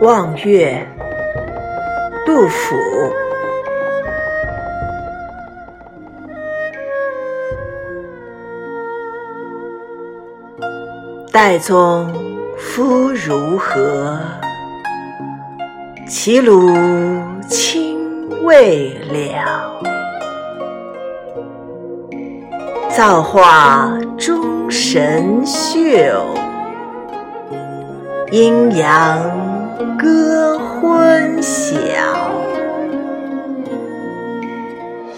望岳，杜甫。岱宗夫如何？齐鲁青未了。造化钟神秀，阴阳歌昏晓。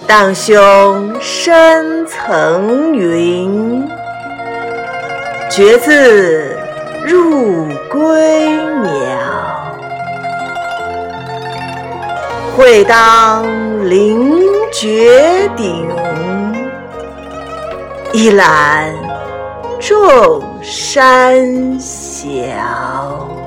荡胸生层云，决眦入归鸟。会当凌绝顶。一览众山小。